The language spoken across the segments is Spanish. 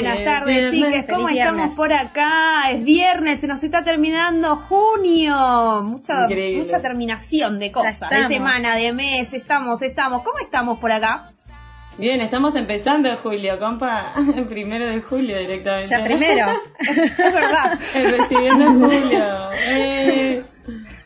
Buenas tardes, chiques. ¿Cómo estamos por acá? Es viernes, se nos está terminando junio. Mucha, Increíble. mucha terminación de cosas, de semana, de mes. Estamos, estamos. ¿Cómo estamos por acá? Bien, estamos empezando julio, compa. El primero de julio directamente. Ya primero. Es verdad. El recibiendo en julio. Eh,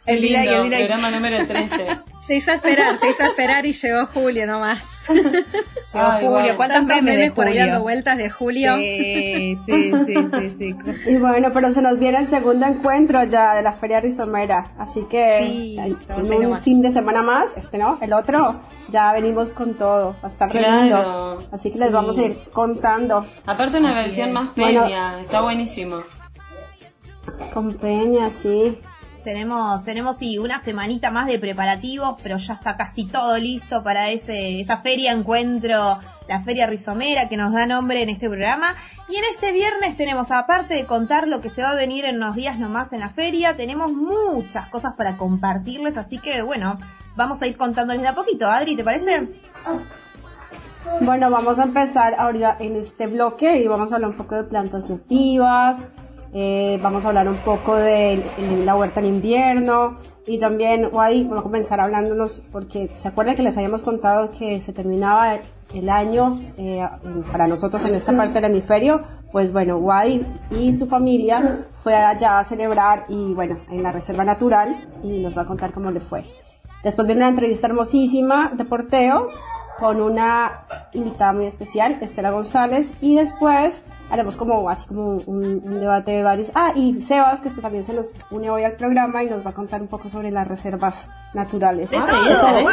El lindo, el programa número 13. Se hizo esperar, se hizo esperar y llegó julio nomás. Llegó Ay, Julio. guau. ¿Cuántos Tantos memes por ahí dando Julio? vueltas de julio. Sí, sí, sí, sí, sí. Y bueno, pero se nos viene el segundo encuentro ya de la Feria Rizomera. Así que Sí, en un fin de semana más, este no, el otro, ya venimos con todo. Va a estar Claro. lindo. Así que les Sí. vamos a ir contando Aparte una versión más Bueno. peña, está buenísimo. con Peña, sí. Tenemos, tenemos sí, una semanita más de preparativos, pero ya está casi todo listo para ese, esa feria encuentro, la feria rizomera que nos da nombre en este programa. Y en este viernes tenemos, aparte de contar lo que se va a venir en unos días nomás en la feria, tenemos muchas cosas para compartirles, así que bueno, vamos a ir contándoles de a poquito. Adri, ¿te parece? Bueno, vamos a empezar ahorita en este bloque y vamos a hablar un poco de plantas nativas, eh, vamos a hablar un poco de, la huerta en invierno y también, Wadi, vamos a comenzar hablándonos porque se acuerdan que les habíamos contado que se terminaba el año eh, para nosotros en esta parte del hemisferio, pues bueno, Wadi y su familia fue allá a celebrar y bueno, en la reserva natural y nos va a contar cómo le fue. Después viene una entrevista hermosísima de porteo con una invitada muy especial, Estela González, y después haremos como así como un, un debate de varios. Ah, y Sebas, que este también se nos une hoy al programa y nos va a contar un poco sobre las reservas naturales. De todo, de todo.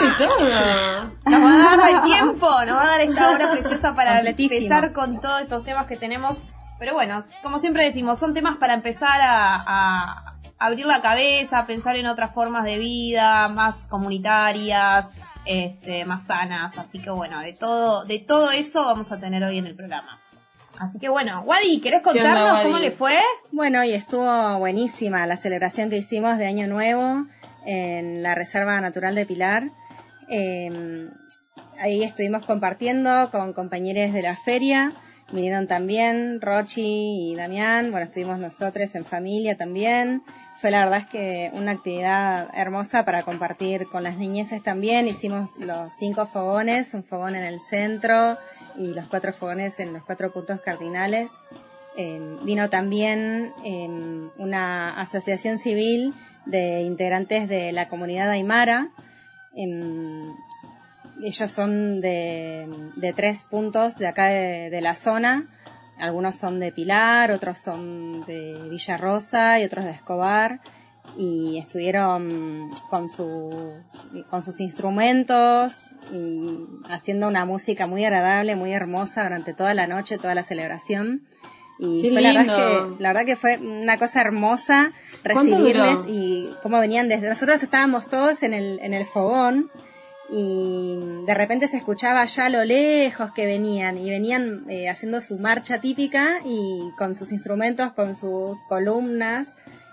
Nos va a dar el tiempo, nos va a dar esta hora preciosa para empezar con todos estos temas que tenemos. Pero bueno, como siempre decimos, son temas para empezar a, a abrir la cabeza, a pensar en otras formas de vida, más comunitarias, este, más sanas. Así que bueno, de todo, de todo eso vamos a tener hoy en el programa. Así que bueno, Wadi, ¿querés contarnos cómo le fue? Bueno, y estuvo buenísima la celebración que hicimos de Año Nuevo en la Reserva Natural de Pilar. Eh, ahí estuvimos compartiendo con compañeros de la feria. Vinieron también Rochi y Damián. Bueno, estuvimos nosotros en familia también. Fue la verdad es que una actividad hermosa para compartir con las niñeces también. Hicimos los cinco fogones, un fogón en el centro y los cuatro fogones en los cuatro puntos cardinales. Eh, vino también eh, una asociación civil de integrantes de la comunidad aymara. Em, ellos son de, tres puntos de acá de la zona. Algunos son de Pilar, otros son de Villa Rosa y otros de Escobar. Y estuvieron con sus, con sus instrumentos y haciendo una música muy agradable, muy hermosa durante toda la noche, toda la celebración. Y Qué fue la verdad, que, la verdad que fue una cosa hermosa ¿Cuánto recibirles y cómo venían desde nosotros estábamos todos en el, en el fogón y de repente se escuchaba allá a lo lejos que venían y venían eh, haciendo su marcha típica y con sus instrumentos, con sus columnas.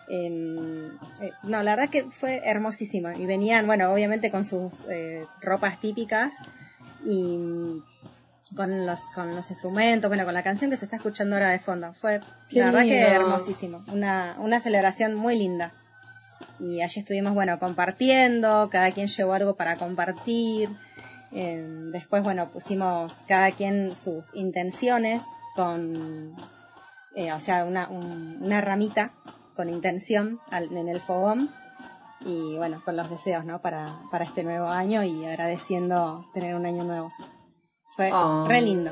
em, eh, no, la verdad que fue hermosísimo y venían, bueno, obviamente con sus eh, ropas típicas y con los, con los instrumentos, bueno, con la canción que se está escuchando ahora de fondo. Fue Qué la verdad que hermosísimo, una, una celebración muy linda. Y allí estuvimos, bueno, compartiendo, cada quien llevó algo para compartir. Eh, después, bueno, pusimos cada quien sus intenciones con, eh, o sea, una, un- una ramita con intención al- en el fogón. Y bueno, con los deseos, ¿no? Para, para este nuevo año y agradeciendo tener un año nuevo. Fue Ah. re lindo.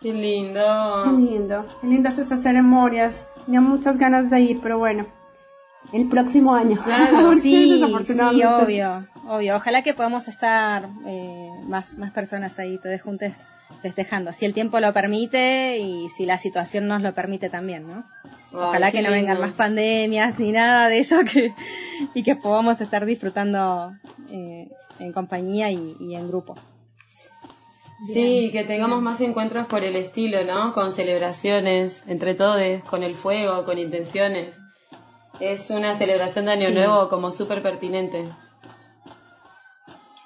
Qué Qué lindo. lindo, qué lindas estas ceremonias. Tenía muchas ganas de ir, pero bueno, el próximo año. Claro, Sí, sí, obvio, obvio. Ojalá que podamos estar eh, más, más personas ahí, todos juntos festejando. Si el tiempo lo permite y si la situación nos lo permite también, ¿no? Ojalá que no vengan más pandemias ni nada de eso que, y que podamos estar disfrutando eh, en compañía y, en grupo. Sí, que tengamos más encuentros por el estilo, ¿no? Con celebraciones entre todos, con el fuego, con intenciones. Es una celebración de Año Nuevo como súper pertinente.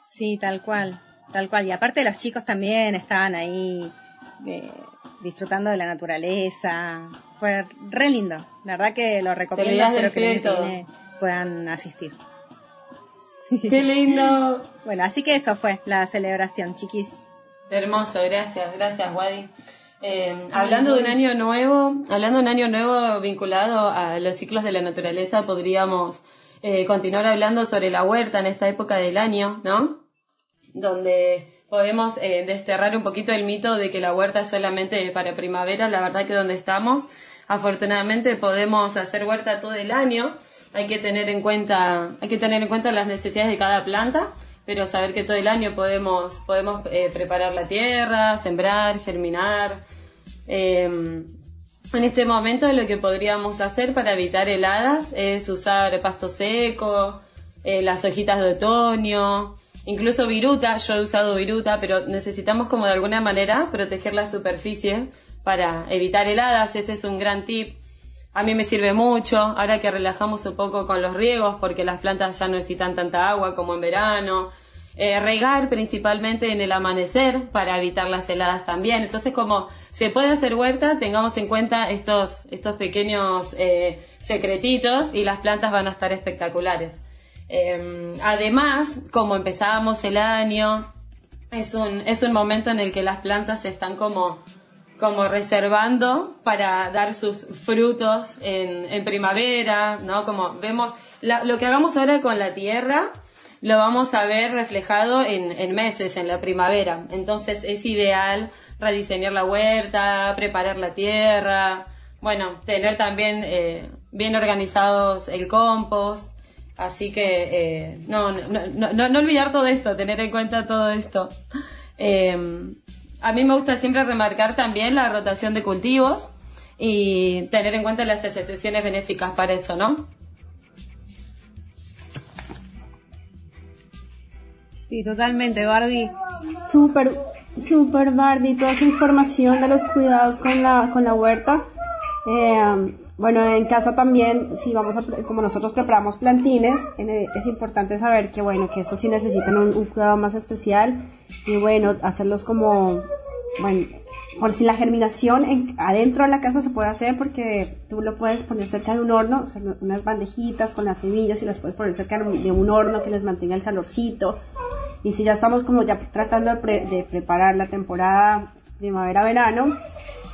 Sí, tal cual, tal cual. Y aparte los chicos también estaban ahí eh, disfrutando de la naturaleza. Fue re lindo. La verdad que lo recomiendo. Espero que puedan asistir. ¡Qué lindo! bueno, así que eso fue la celebración, chiquis. Hermoso, gracias, gracias, Wadi. Eh, hablando de un año nuevo, hablando de un año nuevo vinculado a los ciclos de la naturaleza, podríamos eh, continuar hablando sobre la huerta en esta época del año, ¿no? donde podemos eh, desterrar un poquito el mito de que la huerta es solamente para primavera. La verdad que donde estamos, afortunadamente podemos hacer huerta todo el año. Hay que tener en cuenta, hay que tener en cuenta las necesidades de cada planta, pero saber que todo el año podemos, podemos eh, preparar la tierra, sembrar, germinar. Em, en este momento lo que podríamos hacer para evitar heladas es usar pasto seco, eh, las hojitas de otoño, Incluso viruta, yo he usado viruta, pero necesitamos como de alguna manera proteger la superficie para evitar heladas, ese es un gran tip. A mí me sirve mucho, ahora que relajamos un poco con los riegos, porque las plantas ya no necesitan tanta agua como en verano. Eh, regar principalmente en el amanecer para evitar las heladas también. Entonces, como se puede hacer huerta, tengamos en cuenta estos, estos pequeños eh, secretitos y las plantas van a estar espectaculares. Em, además, como empezábamos el año, es un, es un momento en el que las plantas se están como, como reservando para dar sus frutos en, en primavera, ¿no? Como vemos, lo que hagamos ahora con la tierra, lo vamos a ver reflejado en, en meses, en la primavera. Entonces es ideal rediseñar la huerta, preparar la tierra, bueno, tener también eh, bien organizados el compost. Así que eh, no, no, no, no, olvidar todo esto, tener en cuenta todo esto. Em, a mí me gusta siempre remarcar también la rotación de cultivos y tener en cuenta las asociaciones benéficas para eso, ¿no? Sí, totalmente, Barbie. Súper, súper Barbie, toda esa información de los cuidados con la, con la huerta. Eh, bueno, en casa también, si vamos a, como nosotros preparamos plantines, eh, es importante saber que, bueno, que estos sí necesitan un, cuidado más especial y, bueno, hacerlos como, bueno, por si la germinación adentro de la casa se puede hacer porque tú lo puedes poner cerca de un horno, unas bandejitas con las semillas y las puedes poner cerca de un horno que les mantenga el calorcito. Y si ya estamos como ya tratando de preparar la temporada primavera-verano,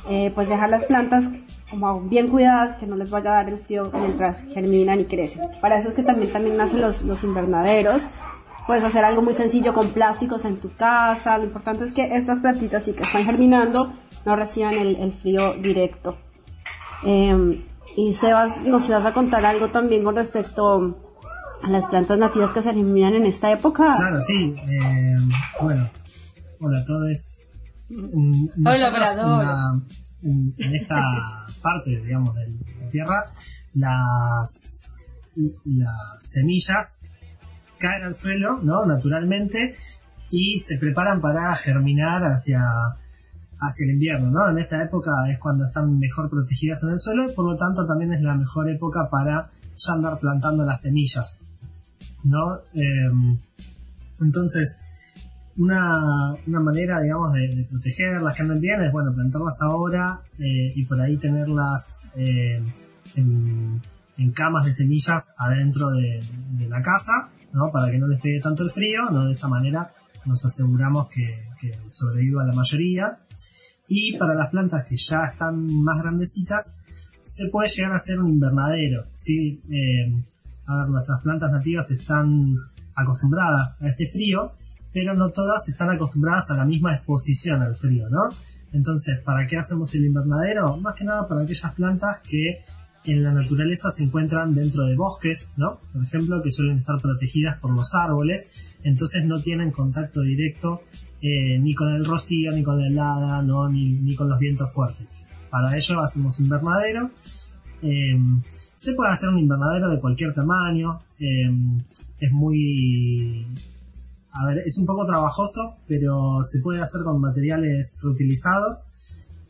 eh, pues dejar las plantas como bien cuidadas, que no les vaya a dar el frío mientras germinan y crecen. Para eso es que también, también nacen los, los invernaderos. Puedes hacer algo muy sencillo con plásticos en tu casa. Lo importante es que estas plantitas sí que están germinando no reciban el, el frío directo. Eh, y Sebas, nos ibas a contar algo también con respecto las plantas nativas que se germinan en esta época. Claro, sí. Eh, bueno, hola a todos. Hola, en, en, esta parte, digamos, de la Tierra, las, las semillas caen al suelo, ¿no? Naturalmente, y se preparan para germinar hacia, hacia el invierno, ¿no? En esta época es cuando están mejor protegidas en el suelo y por lo tanto también es la mejor época para ya andar plantando las semillas, ¿no? Em, entonces, una, una manera, digamos, de, de, protegerlas que anden bien es, bueno, plantarlas ahora eh, y por ahí tenerlas eh, en, camas de semillas adentro de, la casa, ¿no? Para que no les pegue tanto el frío, ¿no? De esa manera nos aseguramos que, que sobreviva la mayoría. Y para las plantas que ya están más grandecitas, se puede llegar a hacer un invernadero, ¿sí? Eh, a ver, nuestras plantas nativas están acostumbradas a este frío, pero no todas están acostumbradas a la misma exposición al frío, ¿no? Entonces, ¿para qué hacemos el invernadero? Más que nada para aquellas plantas que en la naturaleza se encuentran dentro de bosques, ¿no? Por ejemplo, que suelen estar protegidas por los árboles, entonces no tienen contacto directo eh, ni con el rocío, ni con la helada, ¿no? ni, ni con los vientos fuertes. Para ello hacemos invernadero. Eh, se puede hacer un invernadero de cualquier tamaño. Eh, es muy... A ver, es un poco trabajoso, pero se puede hacer con materiales reutilizados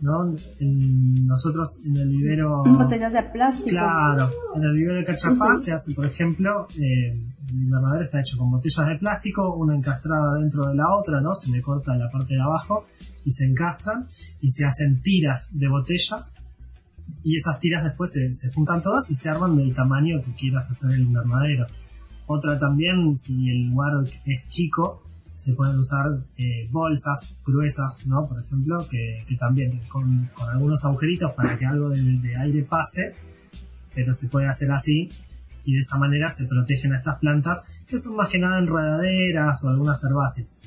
¿no? En, nosotros en el vivero... Botellas de plástico. Claro, en el vivero de Cachafá se hace, por ejemplo, eh, el invernadero está hecho con botellas de plástico, una encastrada dentro de la otra, ¿no? Se le corta la parte de abajo y se encastran y se hacen tiras de botellas y esas tiras después se, se juntan todas y se arman del tamaño que quieras hacer el invernadero. Otra también, si el lugar es chico, se pueden usar eh, bolsas gruesas, ¿no? Por ejemplo, que, también con, algunos agujeritos para que algo de, aire pase, pero se puede hacer así y de esa manera se protegen a estas plantas que son más que nada enredaderas o algunas herbáceas.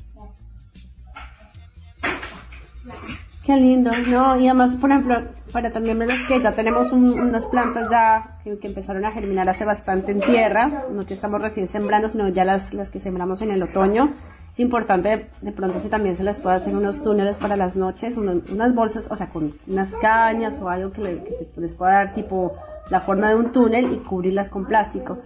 Qué lindo, ¿no? Y además, por ejemplo, para también ver que ya tenemos unas plantas ya que, empezaron a germinar hace bastante en tierra, no que estamos recién sembrando, sino ya las, las que sembramos en el otoño es importante de, pronto si también se les puede hacer unos túneles para las noches, unas bolsas, o sea, con unas cañas o algo que, se les pueda dar tipo la forma de un túnel y cubrirlas con plástico.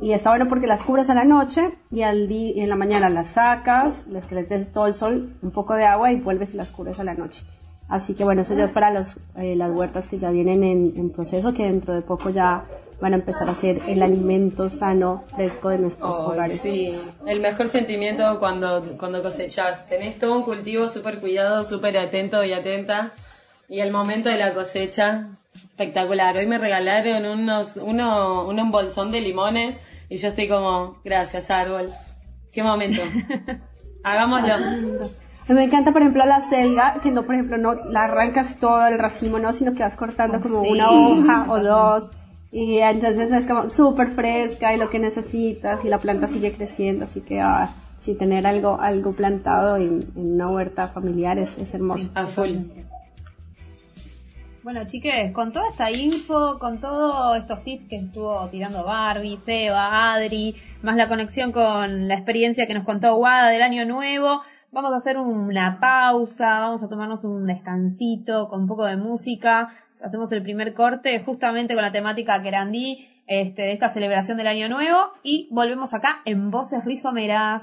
Y está bueno porque las cubres a la noche y, al día, y en la mañana las sacas, les que les des todo el sol, un poco de agua y vuelves y las cubres a la noche. Así que bueno, eso ya es para los, eh, las huertas que ya vienen en, en proceso, que dentro de poco ya van a empezar a ser el alimento sano, fresco de nuestros hogares. Sí, el mejor sentimiento cuando, cuando cosechas. Tenés todo un cultivo súper cuidado, súper atento y atenta. Y el momento de la cosecha, espectacular. Hoy me regalaron unos, uno, un bolsón de limones y yo estoy como, gracias árbol. Qué momento. Hagámoslo. Me encanta, por ejemplo, la selga, que no, por ejemplo, no la arrancas todo el racimo, ¿no? Sino que vas cortando como una hoja o dos y entonces es como súper fresca y lo que necesitas y la planta sigue creciendo, así que ah, si tener algo, algo plantado en, una huerta familiar es, es hermoso. A full. Bueno, chiques, con toda esta info, con todos estos tips que estuvo tirando Barbie, Seba, Adri, más la conexión con la experiencia que nos contó Guada del año nuevo, vamos a hacer una pausa, vamos a tomarnos un descansito con un poco de música hacemos el primer corte justamente con la temática Querandí este, de esta celebración del Año Nuevo y volvemos acá en Voces Rizomeras.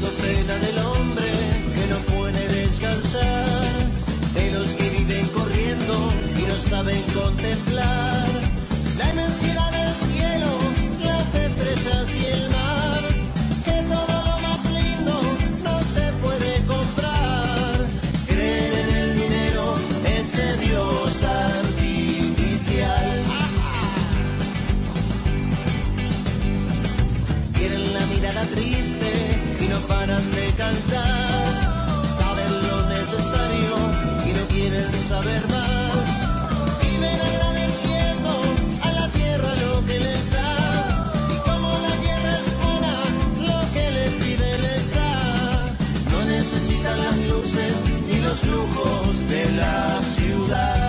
do preda ne los lujos de la ciudad.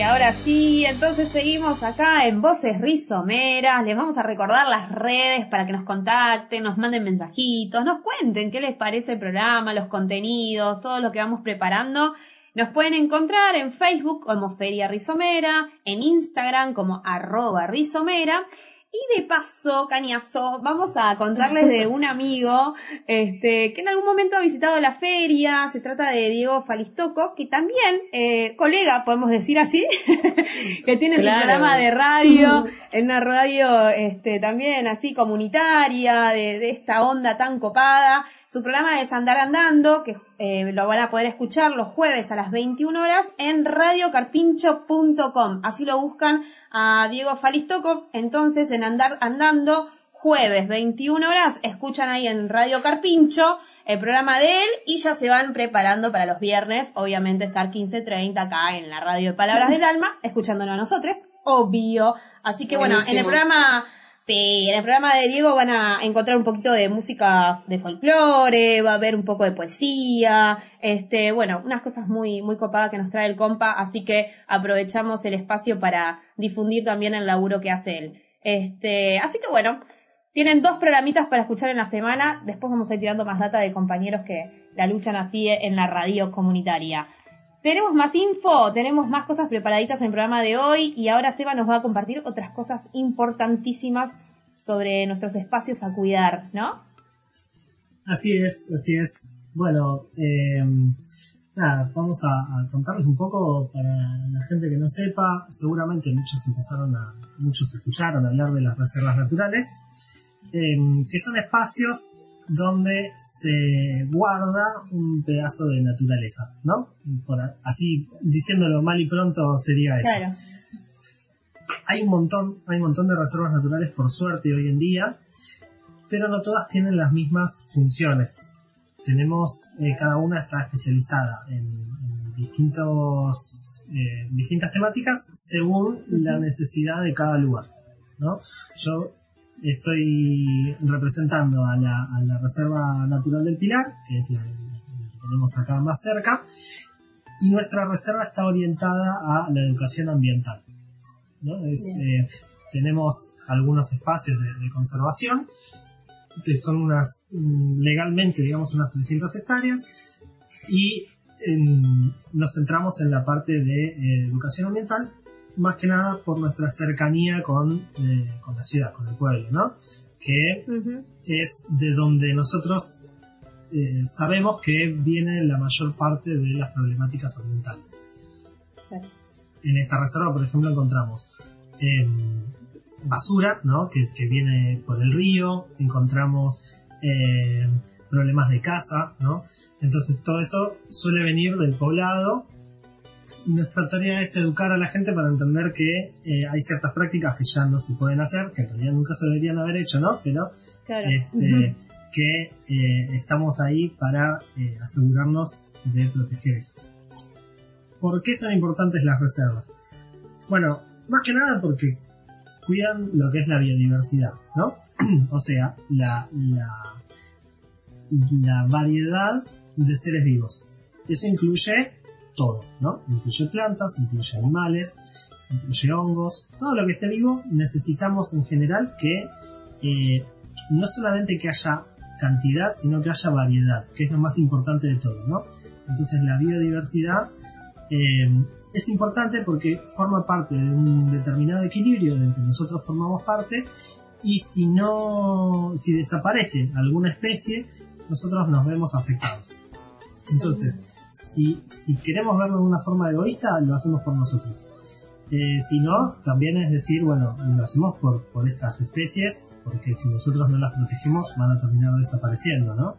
Y ahora sí, entonces seguimos acá en Voces Rizomeras. Les vamos a recordar las redes para que nos contacten, nos manden mensajitos, nos cuenten qué les parece el programa, los contenidos, todo lo que vamos preparando. Nos pueden encontrar en Facebook como Feria Rizomera, en Instagram como arroba rizomera. Y de paso, cañazo, vamos a contarles de un amigo este, que en algún momento ha visitado la feria. Se trata de Diego Falistoco, que también, eh, colega, podemos decir así, que tiene su programa de radio, en una radio este, también así comunitaria, de, de esta onda tan copada. Su programa es Andar Andando, que eh, lo van a poder escuchar los jueves a las 21 horas en radiocarpincho.com. Así lo buscan a Diego Falistoco. Entonces, en Andar Andando, jueves 21 horas, escuchan ahí en Radio Carpincho el programa de él y ya se van preparando para los viernes, obviamente estar 15.30 acá en la radio de Palabras del Alma, escuchándolo a nosotros, obvio. Así que bueno, en el programa Sí, en el programa de Diego van a encontrar un poquito de música de folclore, va a haber un poco de poesía, este, bueno, unas cosas muy, muy copadas que nos trae el compa, así que aprovechamos el espacio para difundir también el laburo que hace él. Este, así que bueno, tienen dos programitas para escuchar en la semana, después vamos a ir tirando más data de compañeros que la luchan así en la radio comunitaria. Tenemos más info, tenemos más cosas preparaditas en el programa de hoy y ahora Seba nos va a compartir otras cosas importantísimas sobre nuestros espacios a cuidar, ¿no? Así es, así es. Bueno, eh, nada, vamos a, a contarles un poco para la gente que no sepa. Seguramente muchos empezaron a, muchos escucharon hablar de las reservas naturales, eh, que son espacios donde se guarda un pedazo de naturaleza, ¿no? Por así diciéndolo mal y pronto sería eso. Claro. Hay un montón, hay un montón de reservas naturales por suerte hoy en día, pero no todas tienen las mismas funciones. Tenemos, eh, cada una está especializada en, en distintos, eh, distintas temáticas según la necesidad de cada lugar. ¿no? Yo estoy representando a la, a la Reserva Natural del Pilar, que es la, la que tenemos acá más cerca, y nuestra reserva está orientada a la educación ambiental. ¿no? Es, eh, tenemos algunos espacios de, de conservación, que son unas, mm, legalmente, digamos, unas 300 hectáreas, y en- nos centramos en la parte de eh, educación ambiental, más que nada por nuestra cercanía con, eh, con la ciudad, con el pueblo, ¿no? Que es de donde nosotros eh, sabemos que viene la mayor parte de las problemáticas ambientales. Claro. En esta reserva, por ejemplo, encontramos eh, basura, ¿no? Que, que viene por el río, encontramos eh, problemas de casa, ¿no? Entonces todo eso suele venir del poblado y nuestra tarea es educar a la gente para entender que eh, hay ciertas prácticas que ya no se pueden hacer, que en realidad nunca se deberían haber hecho, ¿no? Pero Claro. este, que eh, estamos ahí para eh, asegurarnos de proteger eso. ¿Por qué son importantes las reservas? Bueno, más que nada porque cuidan lo que es la biodiversidad, ¿no? o sea, la, la, la variedad de seres vivos. Eso incluye todo, ¿no? Incluye plantas, incluye animales, incluye hongos, todo lo que esté vivo necesitamos en general que eh, no solamente que haya cantidad, sino que haya variedad, que es lo más importante de todo. Entonces la biodiversidad eh, es importante porque forma parte de un determinado equilibrio del que nosotros formamos parte y si no, si desaparece alguna especie, nosotros nos vemos afectados. Entonces, si, si queremos verlo de una forma egoísta, lo hacemos por nosotros. Eh, si no, también es decir, bueno, lo hacemos por, por estas especies, porque si nosotros no las protegemos van a terminar desapareciendo, ¿no?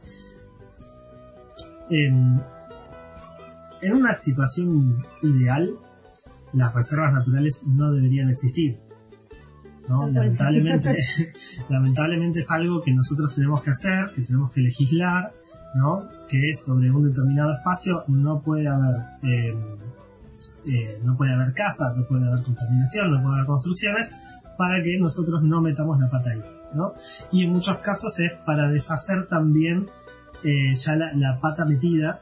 En, en una situación ideal, las reservas naturales no deberían existir. ¿no? Lamentablemente, lamentablemente es algo que nosotros tenemos que hacer, que tenemos que legislar, ¿no? que sobre un determinado espacio no puede haber eh, eh, no puede haber casa, no puede haber contaminación, no puede haber construcciones, para que nosotros no metamos la pata ahí. ¿no? Y en muchos casos es para deshacer también eh, ya la, la pata metida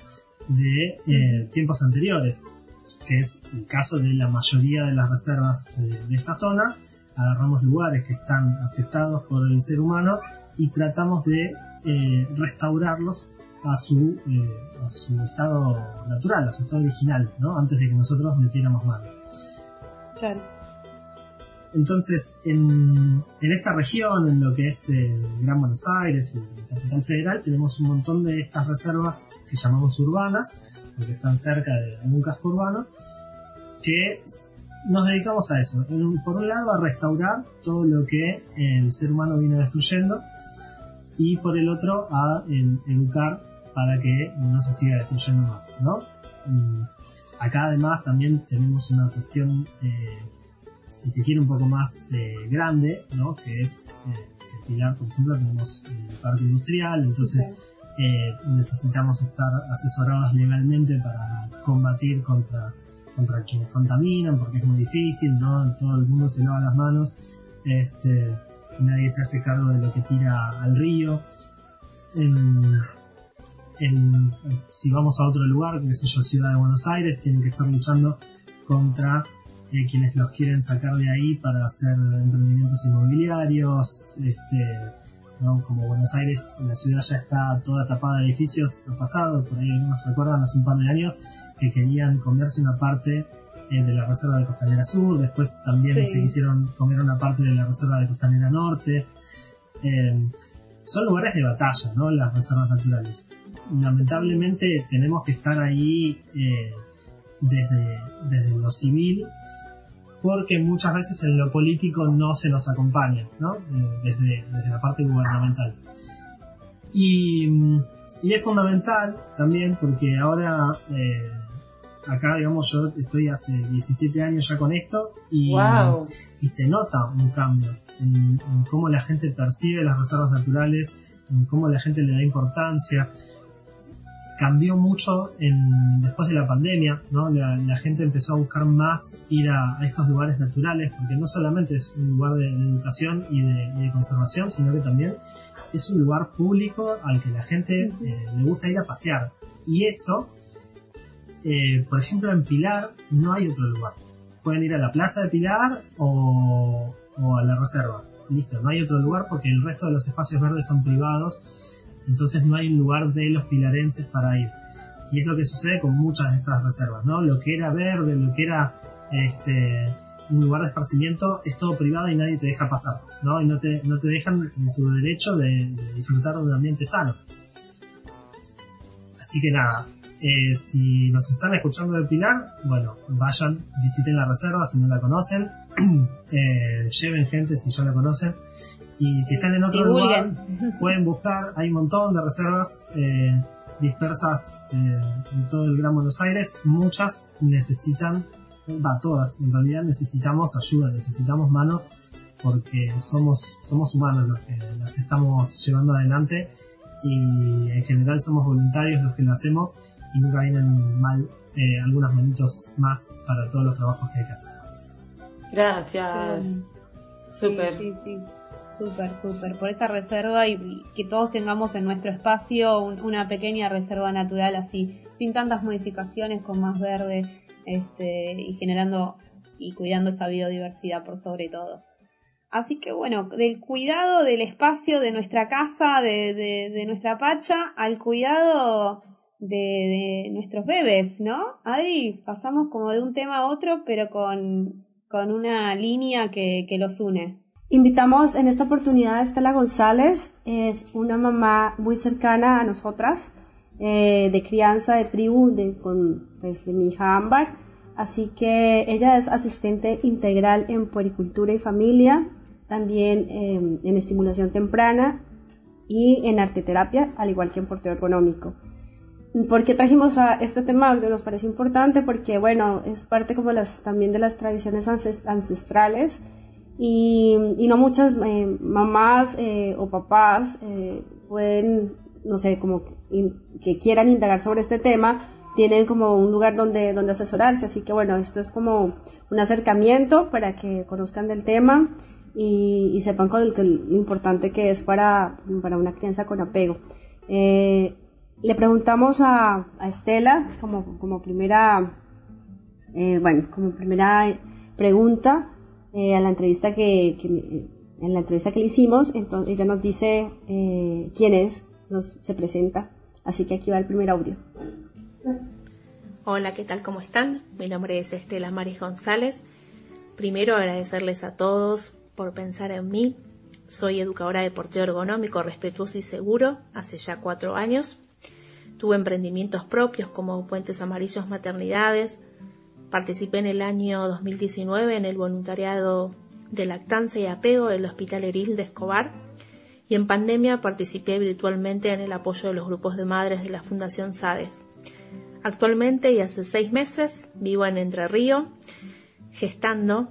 de eh, tiempos anteriores, que es el caso de la mayoría de las reservas de, de esta zona. Agarramos lugares que están afectados por el ser humano y tratamos de restaurarlos a su, eh, a su estado natural, a su estado original, ¿no? antes de que nosotros metiéramos mano. Claro. Entonces, en, en esta región, en lo que es eh, Gran Buenos Aires y la capital federal, tenemos un montón de estas reservas que llamamos urbanas, porque están cerca de algún casco urbano, que nos dedicamos a eso. Por un lado, a restaurar todo lo que el ser humano viene destruyendo, y por el otro, a en- educar para que no se siga destruyendo más, ¿no? Mm, Acá además también tenemos una cuestión eh, si se quiere un poco más eh, grande, ¿no? Que es eh, que en Pilar, por ejemplo, tenemos eh, el parque industrial, entonces eh, necesitamos estar asesorados legalmente para combatir contra, contra quienes contaminan, porque es muy difícil, ¿no? Todo el mundo se lava las manos, este, nadie se hace cargo de lo que tira al río. En, en- si vamos a otro lugar, que sé yo, Ciudad de Buenos Aires, tienen que estar luchando contra eh, quienes los quieren sacar de ahí para hacer emprendimientos inmobiliarios, este, ¿no? como Buenos Aires, la ciudad ya está toda tapada de edificios, ha pasado, por ahí algunos recuerdan hace un par de años que querían comerse una parte eh, de la reserva de Costanera Sur, después también Sí. se quisieron comer una parte de la reserva de Costanera Norte. Eh, son lugares de batalla, ¿no? Las reservas naturales. Lamentablemente tenemos que estar ahí eh, desde, desde lo civil porque muchas veces en lo político no se nos acompaña, ¿no? Eh, desde, desde la parte gubernamental. Y, mm, y es fundamental también porque ahora, eh, acá, digamos, yo estoy hace 17 años ya con esto y, Wow. y se nota un cambio en, en cómo la gente percibe las reservas naturales, en cómo la gente le da importancia. Cambió mucho en, después de la pandemia, ¿no? La, la gente empezó a buscar más ir a, a estos lugares naturales, porque no solamente es un lugar de, de educación y de, y de conservación, sino que también es un lugar público al que la gente eh, le gusta ir a pasear. Y eso, eh, por ejemplo, en Pilar no hay otro lugar. Pueden ir a la plaza de Pilar o, o a la reserva. Listo, no hay otro lugar porque el resto de los espacios verdes son privados, entonces no hay un lugar de los pilarenses para ir. Y es lo que sucede con muchas de estas reservas, ¿no? Lo que era verde, lo que era este un lugar de esparcimiento es todo privado y nadie te deja pasar, ¿no? Y no te, no te dejan tu derecho de, disfrutar de un ambiente sano. Así que nada, Eh, si nos están escuchando de Pilar, bueno, vayan, visiten la reserva si no la conocen, eh, lleven gente si ya la conocen. Y si están en otro lugar, pueden buscar, hay un montón de reservas eh, dispersas eh, en todo el Gran Buenos Aires. Muchas necesitan, va, todas en realidad necesitamos ayuda, necesitamos manos porque somos, somos humanos los que las estamos llevando adelante y en general somos voluntarios los que lo hacemos y nunca vienen mal eh, algunas manitos más para todos los trabajos que hay que hacer. Gracias. Súper. Sí, sí, sí. Súper, súper. Por esa reserva y, y que todos tengamos en nuestro espacio un- una pequeña reserva natural así, sin tantas modificaciones, con más verde este, y generando y cuidando esa biodiversidad por sobre todo. Así que bueno, del cuidado del espacio de nuestra casa, de, de, de nuestra pacha, al cuidado de, de nuestros bebés, ¿no? Adri, pasamos como de un tema a otro, pero con, con una línea que, que los une. Invitamos en esta oportunidad a Estela González, es una mamá muy cercana a nosotras, eh, de crianza de tribu de, con, pues, de mi hija Ámbar. Así que ella es asistente integral en puericultura y familia, también eh, en estimulación temprana y en arteterapia, al igual que en porteo ergonómico. ¿Por qué trajimos a este tema? Nos parece importante porque, bueno, es parte como las, también de las tradiciones ances- ancestrales y, y no muchas eh, mamás eh, o papás eh, pueden, no sé, como que, quieran indagar sobre este tema, tienen como un lugar donde, donde asesorarse. Así que bueno, esto es como un acercamiento para que conozcan del tema y, y sepan con el- lo importante que es para, para una crianza con apego. Eh, le preguntamos a, Estela como, primera, eh, bueno, como primera pregunta eh, a la entrevista que, en la entrevista que le hicimos, entonces ella nos dice eh, quién es, nos se presenta, así que aquí va el primer audio. Hola, ¿qué tal? ¿Cómo están? Mi nombre es Estela Maris González. Primero agradecerles a todos por pensar en mí. Soy educadora de porteo ergonómico respetuoso y seguro hace ya cuatro años. Tuve emprendimientos propios como Puentes Amarillos Maternidades. Participé en el año 2019 en el voluntariado de lactancia y apego del Hospital Eril de Escobar. Y en pandemia participé virtualmente en el apoyo de los grupos de madres de la Fundación SADES. Actualmente y hace seis meses vivo en Entre Río, gestando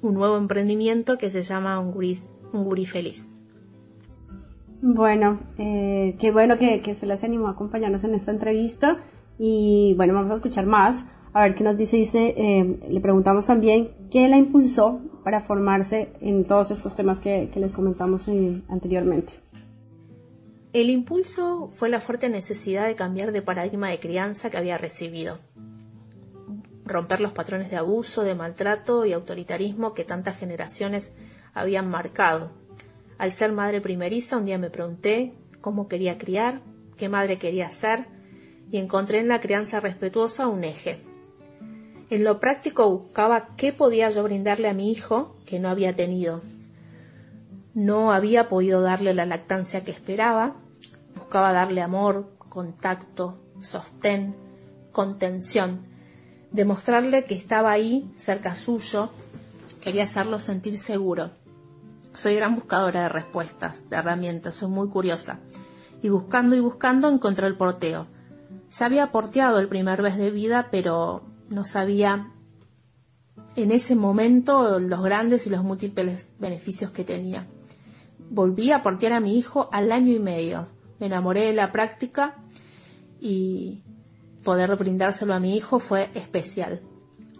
un nuevo emprendimiento que se llama Un Gurí, Feliz. Bueno, eh, qué bueno que, se les animó a acompañarnos en esta entrevista y bueno, vamos a escuchar más. A ver qué nos dice, dice, eh, le preguntamos también qué la impulsó para formarse en todos estos temas que, que les comentamos eh, anteriormente. El impulso fue la fuerte necesidad de cambiar de paradigma de crianza que había recibido. Romper los patrones de abuso, de maltrato y autoritarismo que tantas generaciones habían marcado. Al ser madre primeriza, un día me pregunté cómo quería criar, qué madre quería ser, y encontré en la crianza respetuosa un eje. En lo práctico buscaba qué podía yo brindarle a mi hijo que no había tenido. No había podido darle la lactancia que esperaba, buscaba darle amor, contacto, sostén, contención, demostrarle que estaba ahí, cerca suyo, quería hacerlo sentir seguro. Soy gran buscadora de respuestas, de herramientas, soy muy curiosa. Y buscando y buscando encontré el porteo. Ya había porteado el primer vez de vida, pero no sabía en ese momento los grandes y los múltiples beneficios que tenía. Volví a portear a mi hijo al año y medio. Me enamoré de la práctica y poder brindárselo a mi hijo fue especial.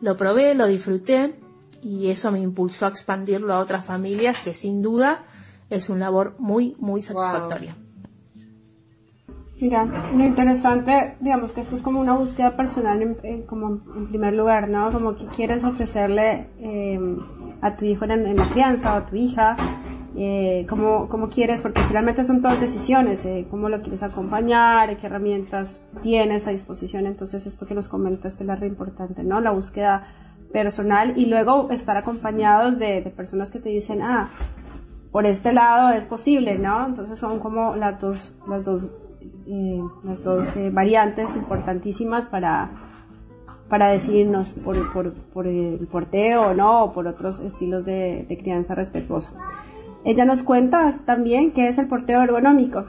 Lo probé, lo disfruté y eso me impulsó a expandirlo a otras familias que sin duda es una labor muy, muy satisfactoria. Mira, lo interesante, digamos que esto es como una búsqueda personal en, en- como en primer lugar, ¿no? Como que quieres ofrecerle eh, a tu hijo en, en la crianza o a tu hija, eh, cómo, cómo quieres, porque finalmente son todas decisiones, eh, cómo lo quieres acompañar, qué herramientas tienes a disposición, entonces esto que nos comentaste es la re importante, ¿no? La búsqueda personal y luego estar acompañados de, personas que te dicen, ah, por este lado es posible, ¿no? Entonces son como las dos, las dos eh, las dos eh, variantes importantísimas para, para por, por, el porteo no, o por otros estilos de, de crianza respetuosa. Ella nos cuenta también qué es el porteo ergonómico.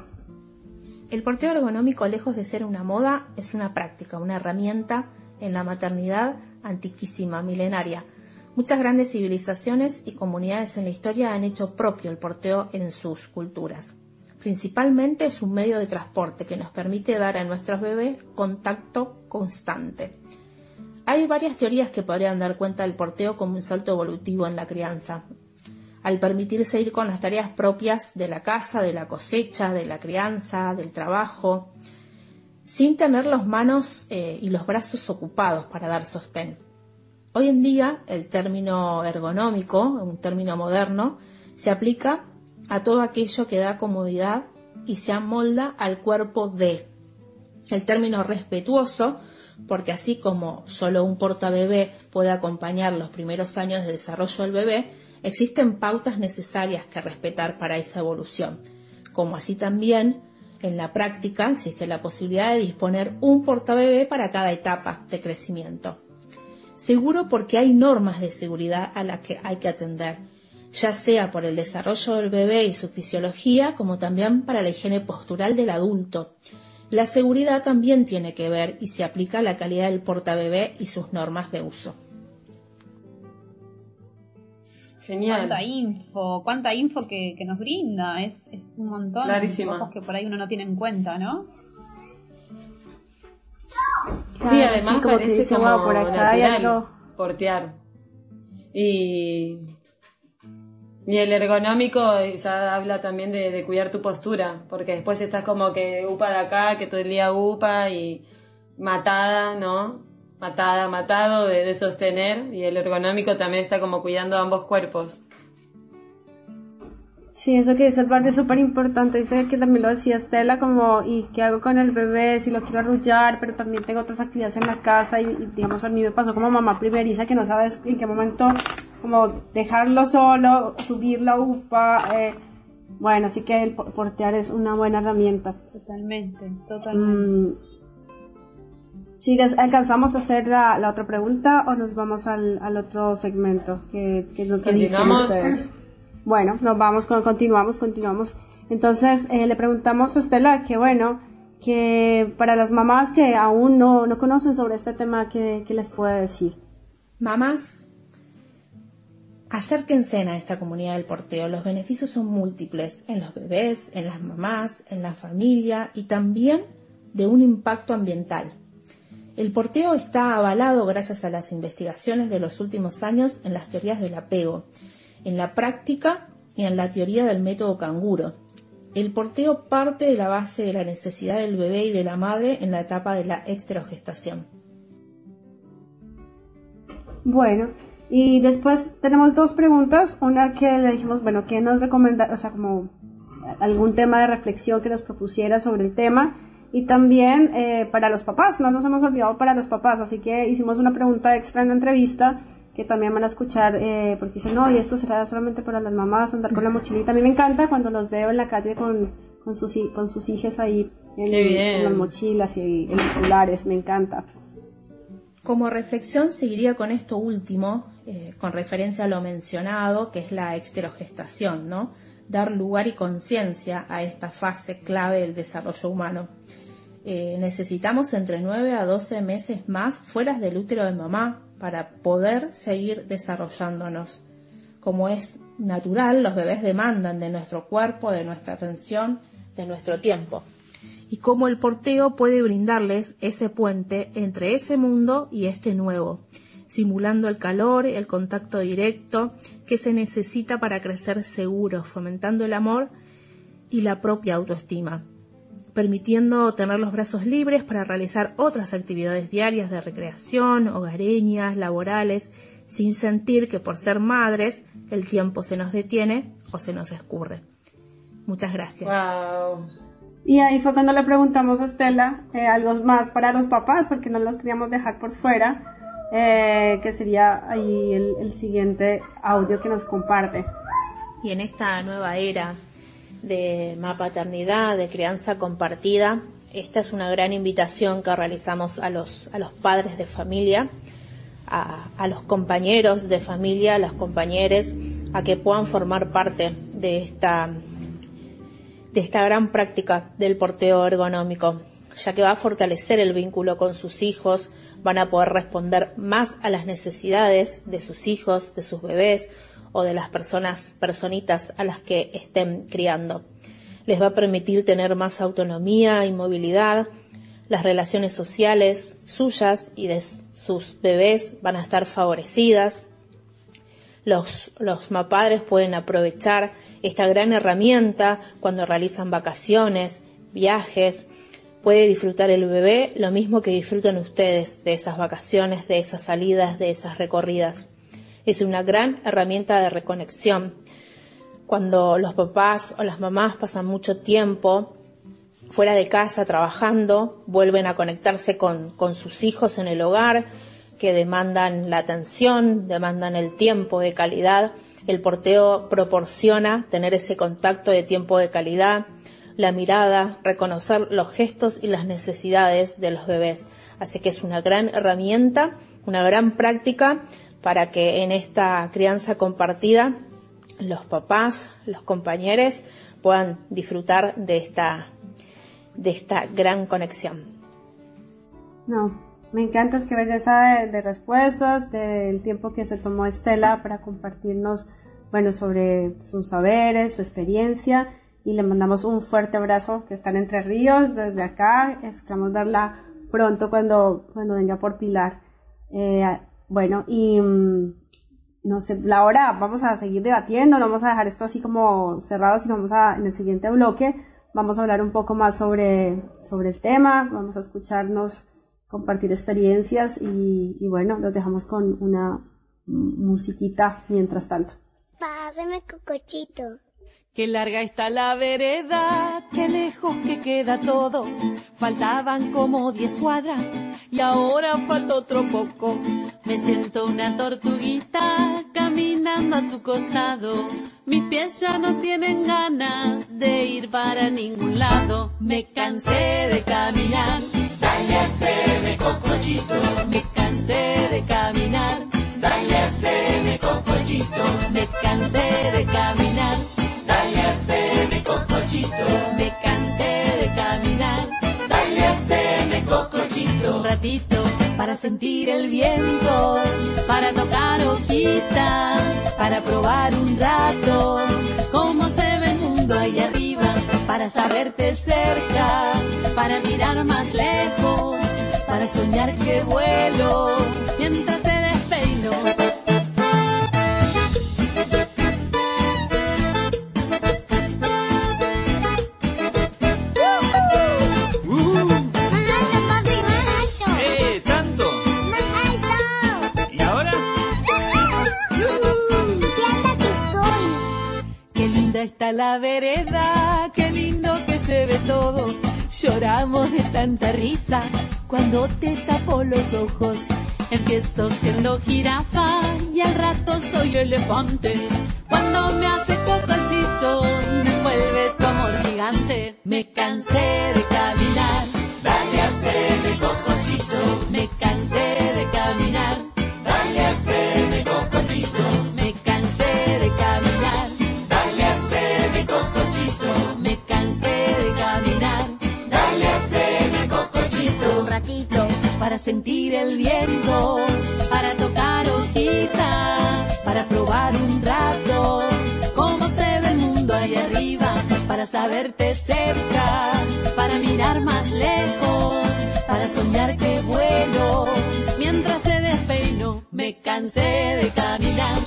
El porteo ergonómico, lejos de ser una moda, es una práctica, una herramienta en la maternidad antiquísima, milenaria. Muchas grandes civilizaciones y comunidades en la historia han hecho propio el porteo en sus culturas. Principalmente es un medio de transporte que nos permite dar a nuestros bebés contacto constante. Hay varias teorías que podrían dar cuenta del porteo como un salto evolutivo en la crianza al permitirse ir con las tareas propias de la casa, de la cosecha, de la crianza, del trabajo, sin tener las manos eh, y los brazos ocupados para dar sostén. Hoy en día el término ergonómico, un término moderno, se aplica a todo aquello que da comodidad y se amolda al cuerpo de. El término respetuoso, porque así como solo un portabebé puede acompañar los primeros años de desarrollo del bebé, Existen pautas necesarias que respetar para esa evolución, como así también en la práctica existe la posibilidad de disponer un portabebé para cada etapa de crecimiento. Seguro porque hay normas de seguridad a las que hay que atender, ya sea por el desarrollo del bebé y su fisiología, como también para la higiene postural del adulto. La seguridad también tiene que ver y se aplica a la calidad del portabebé y sus normas de uso. Genial. Cuánta info, cuánta info que, nos brinda, es, un montón de cosas que por ahí uno no tiene en cuenta, ¿no? sí, además parece como por natural portear. Y, y el ergonómico ya habla también de, de, cuidar tu postura, porque después estás como que upa de acá, que todo el día upa y matada, ¿no? Matada, matado de, sostener y el ergonómico también está como cuidando ambos cuerpos. Sí, eso que dice el es súper importante. Dice que también lo decía Estela, como, ¿y qué hago con el bebé? Si lo quiero arrullar, pero también tengo otras actividades en la casa y, digamos, a mí me pasó como mamá primeriza que no sabes en qué momento, como, dejarlo solo, subir la upa, eh, bueno, así que el portear es una buena herramienta. Totalmente, totalmente. Mm, si alcanzamos a hacer la, otra pregunta o nos vamos al, otro segmento que, que lo que dicen ustedes. Bueno, nos vamos con, continuamos, continuamos. Entonces eh, le preguntamos a Estela que bueno, que para las mamás que aún no, no conocen sobre este tema, ¿qué, les puede decir? Mamás, acérquense a esta comunidad del porteo. Los beneficios son múltiples en los bebés, en las mamás, en la familia y también de un impacto ambiental. El porteo está avalado gracias a las investigaciones de los últimos años en las teorías del apego, en la práctica y en la teoría del método canguro. El porteo parte de la base de la necesidad del bebé y de la madre en la etapa de la extragestación. Bueno, y después tenemos dos preguntas. Una que le dijimos, bueno, ¿qué nos recomienda? O sea, como algún tema de reflexión que nos propusiera sobre el tema y también eh, para los papás, no nos hemos olvidado para los papás, así que hicimos una pregunta extra en la entrevista que también van a escuchar eh, porque dicen, no, y esto será solamente para las mamás, andar con la mochilita. A mí me encanta cuando los veo en la calle con, con, sus, con sus hijas ahí en, las mochilas y en los me encanta. Como reflexión seguiría con esto último, eh, con referencia a lo mencionado, que es la exterogestación, ¿no? Dar lugar y conciencia a esta fase clave del desarrollo humano. Eh, necesitamos entre 9 a 12 meses más fuera del útero de mamá para poder seguir desarrollándonos. Como es natural, los bebés demandan de nuestro cuerpo, de nuestra atención, de nuestro tiempo. Y cómo el porteo puede brindarles ese puente entre ese mundo y este nuevo, simulando el calor, el contacto directo que se necesita para crecer seguro, fomentando el amor y la propia autoestima permitiendo tener los brazos libres para realizar otras actividades diarias de recreación, hogareñas, laborales, sin sentir que por ser madres el tiempo se nos detiene o se nos escurre. Muchas gracias. Y ahí fue cuando le preguntamos a Estela eh, algo más para los papás, porque no los queríamos dejar por fuera, eh, que sería ahí el, el siguiente audio que nos comparte. Y en esta nueva era de mapaternidad, de crianza compartida, esta es una gran invitación que realizamos a los, a los padres de familia, a, a los compañeros de familia, a los compañeros, a que puedan formar parte de esta, de esta gran práctica del porteo ergonómico, ya que va a fortalecer el vínculo con sus hijos, van a poder responder más a las necesidades de sus hijos, de sus bebés o de las personas, personitas a las que estén criando les va a permitir tener más autonomía y movilidad, las relaciones sociales suyas y de sus bebés van a estar favorecidas. Los, los mapadres pueden aprovechar esta gran herramienta cuando realizan vacaciones, viajes. Puede disfrutar el bebé lo mismo que disfrutan ustedes de esas vacaciones, de esas salidas, de esas recorridas. Es una gran herramienta de reconexión cuando los papás o las mamás pasan mucho tiempo fuera de casa trabajando, vuelven a conectarse con, con sus hijos en el hogar, que demandan la atención, demandan el tiempo de calidad. El porteo proporciona tener ese contacto de tiempo de calidad, la mirada, reconocer los gestos y las necesidades de los bebés. Así que es una gran herramienta, una gran práctica para que en esta crianza compartida los papás, los compañeros puedan disfrutar de esta, de esta gran conexión. No, me encanta, es que belleza de, respuestas, del tiempo que se tomó Estela para compartirnos, bueno, sobre sus saberes, su experiencia, y le mandamos un fuerte abrazo que están entre ríos desde acá, esperamos verla pronto cuando, cuando venga por Pilar. Eh, bueno, y mm, no sé, la hora vamos a seguir debatiendo, no vamos a dejar esto así como cerrado, sino vamos a, en el siguiente bloque, vamos a hablar un poco más sobre, sobre el tema, vamos a escucharnos, compartir experiencias y, y bueno, los dejamos con una musiquita mientras tanto. Pásame cocochito. Qué larga está la vereda, qué lejos que queda todo. Faltaban como diez cuadras y ahora falta otro poco. Me siento una tortuguita caminando a tu costado. Mis pies ya no tienen ganas de ir para ningún lado. Me cansé de caminar. Dale a cocochito. Me cansé de caminar. Dale a cocochito. Me cansé de caminar. Me cansé de caminar. Dale a cocochito. Un ratito para sentir el viento, para tocar hojitas, para probar un rato cómo se ve el mundo ahí arriba, para saberte cerca, para mirar más lejos, para soñar que vuelo mientras te despeino. Tanta risa cuando te tapo los ojos. Empiezo siendo jirafa y al rato soy elefante. Cuando me hace para saberte cerca, para mirar más lejos, para soñar que vuelo, mientras te despeino, me cansé de caminar,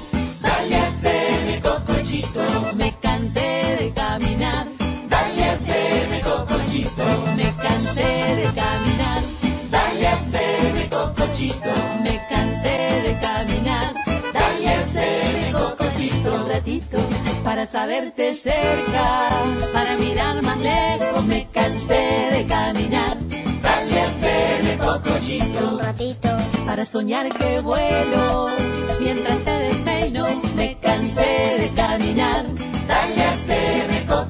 para saberte cerca, para mirar más lejos, me cansé de caminar, Dale a hacerme cocochito. Un ratito. para soñar que vuelo, mientras te despeino, me cansé de caminar, Dale a hacerme Más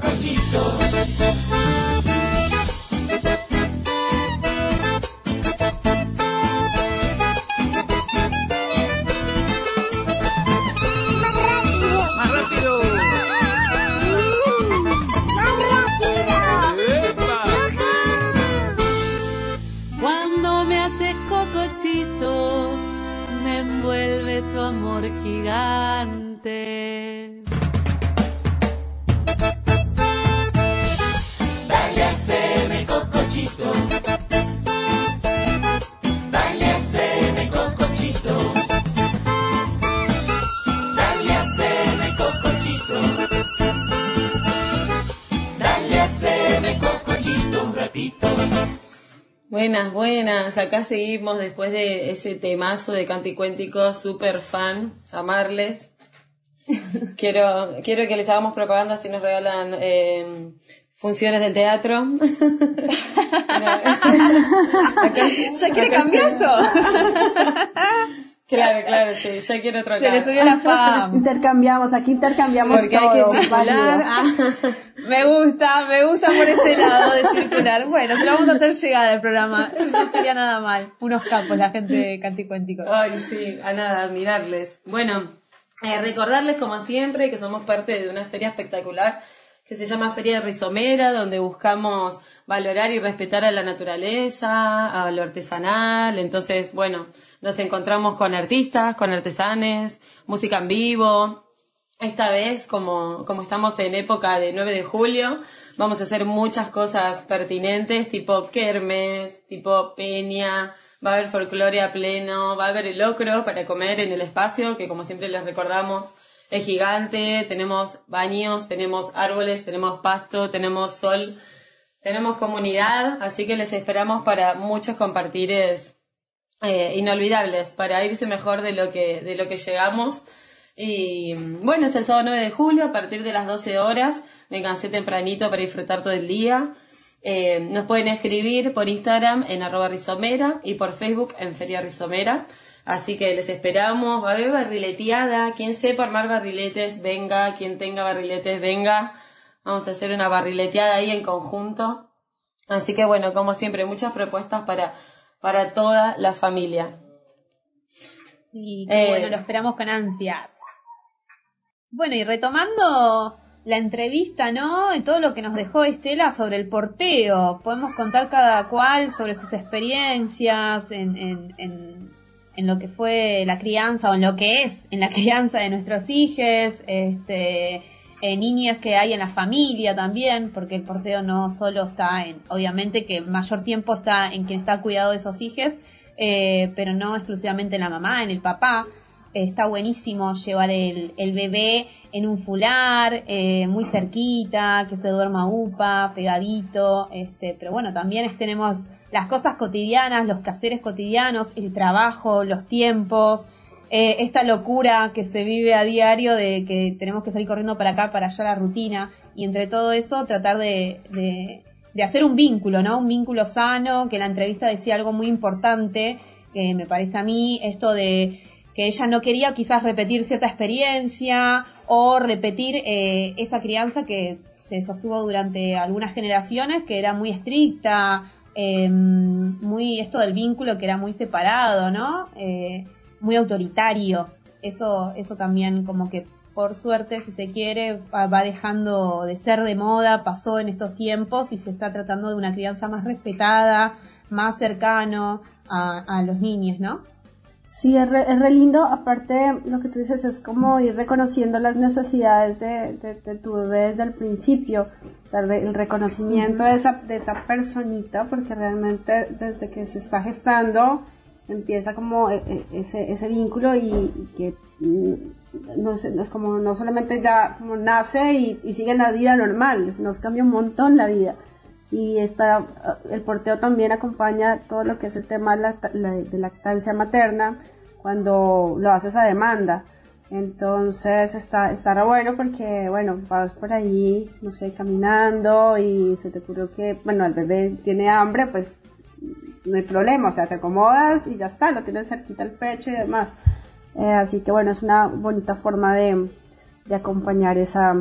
Buenas, buenas. Acá seguimos después de ese temazo de Canticuéntico, super fan, llamarles. Quiero, quiero que les hagamos propaganda si nos regalan eh, funciones del teatro. Acá- ¿Ya quiere cambiar eso? Claro, claro, sí, ya quiero otro Se le subió la fam. Intercambiamos, aquí intercambiamos Porque hay que todo, circular. Ah. Me gusta, me gusta por ese lado de circular. Bueno, se lo vamos a hacer llegar al programa. No sería nada mal. Unos capos, la gente de Canticuénticos. Ay, sí, a nada, admirarles. Bueno, eh, recordarles como siempre que somos parte de una feria espectacular que se llama Feria de Rizomera, donde buscamos valorar y respetar a la naturaleza, a lo artesanal. Entonces, bueno, nos encontramos con artistas, con artesanes, música en vivo. Esta vez, como, como estamos en época de 9 de julio, vamos a hacer muchas cosas pertinentes, tipo kermes, tipo peña, va a haber folclore a pleno, va a haber el locro para comer en el espacio, que como siempre les recordamos, es gigante, tenemos baños, tenemos árboles, tenemos pasto, tenemos sol, tenemos comunidad, así que les esperamos para muchos compartires eh, inolvidables, para irse mejor de lo que, de lo que llegamos. Y bueno, es el sábado 9 de julio a partir de las 12 horas. Vénganse tempranito para disfrutar todo el día. Eh, nos pueden escribir por Instagram en arroba rizomera y por Facebook en Feria Rizomera. Así que les esperamos. Va a haber barrileteada. Quien sepa armar barriletes, venga. Quien tenga barriletes, venga. Vamos a hacer una barrileteada ahí en conjunto. Así que bueno, como siempre, muchas propuestas para, para toda la familia. Sí, Eh. bueno, lo esperamos con ansias. Bueno, y retomando la entrevista, ¿no? Y todo lo que nos dejó Estela sobre el porteo. Podemos contar cada cual sobre sus experiencias en, en, en, en lo que fue la crianza o en lo que es en la crianza de nuestros hijos, este, eh, niñas que hay en la familia también, porque el porteo no solo está en, obviamente que mayor tiempo está en quien está cuidado de esos hijos, eh, pero no exclusivamente en la mamá, en el papá. Eh, está buenísimo llevar el, el bebé en un fular, eh, muy cerquita, que se duerma upa, pegadito, este, pero bueno, también tenemos las cosas cotidianas, los quehaceres cotidianos, el trabajo, los tiempos, eh, esta locura que se vive a diario de que tenemos que salir corriendo para acá, para allá la rutina, y entre todo eso tratar de, de, de hacer un vínculo, ¿no? Un vínculo sano, que la entrevista decía algo muy importante, que me parece a mí, esto de que ella no quería quizás repetir cierta experiencia o repetir eh, esa crianza que se sostuvo durante algunas generaciones, que era muy estricta, eh, muy esto del vínculo que era muy separado, ¿no? Eh, muy autoritario. Eso, eso también como que por suerte, si se quiere, va dejando de ser de moda, pasó en estos tiempos y se está tratando de una crianza más respetada, más cercano a los niños, ¿no? Sí, es re, es re lindo. Aparte, lo que tú dices es como ir reconociendo las necesidades de, de, de tu bebé desde el principio. O sea, el reconocimiento de, esa, de esa personita, porque realmente desde que se está gestando empieza como e- e- ese, ese vínculo y, y que mm, no, sé, no es como no solamente ya como nace y, y sigue la vida normal, nos cambia un montón la vida y está el porteo también acompaña todo lo que es el tema de lactancia materna cuando lo haces a demanda. Entonces está estará bueno porque bueno vas por ahí no sé caminando y se te ocurrió que bueno el bebé tiene hambre pues no hay problema o sea te acomodas y ya está lo tienes cerquita al pecho y demás. Eh, así que bueno es una bonita forma de, de acompañar esa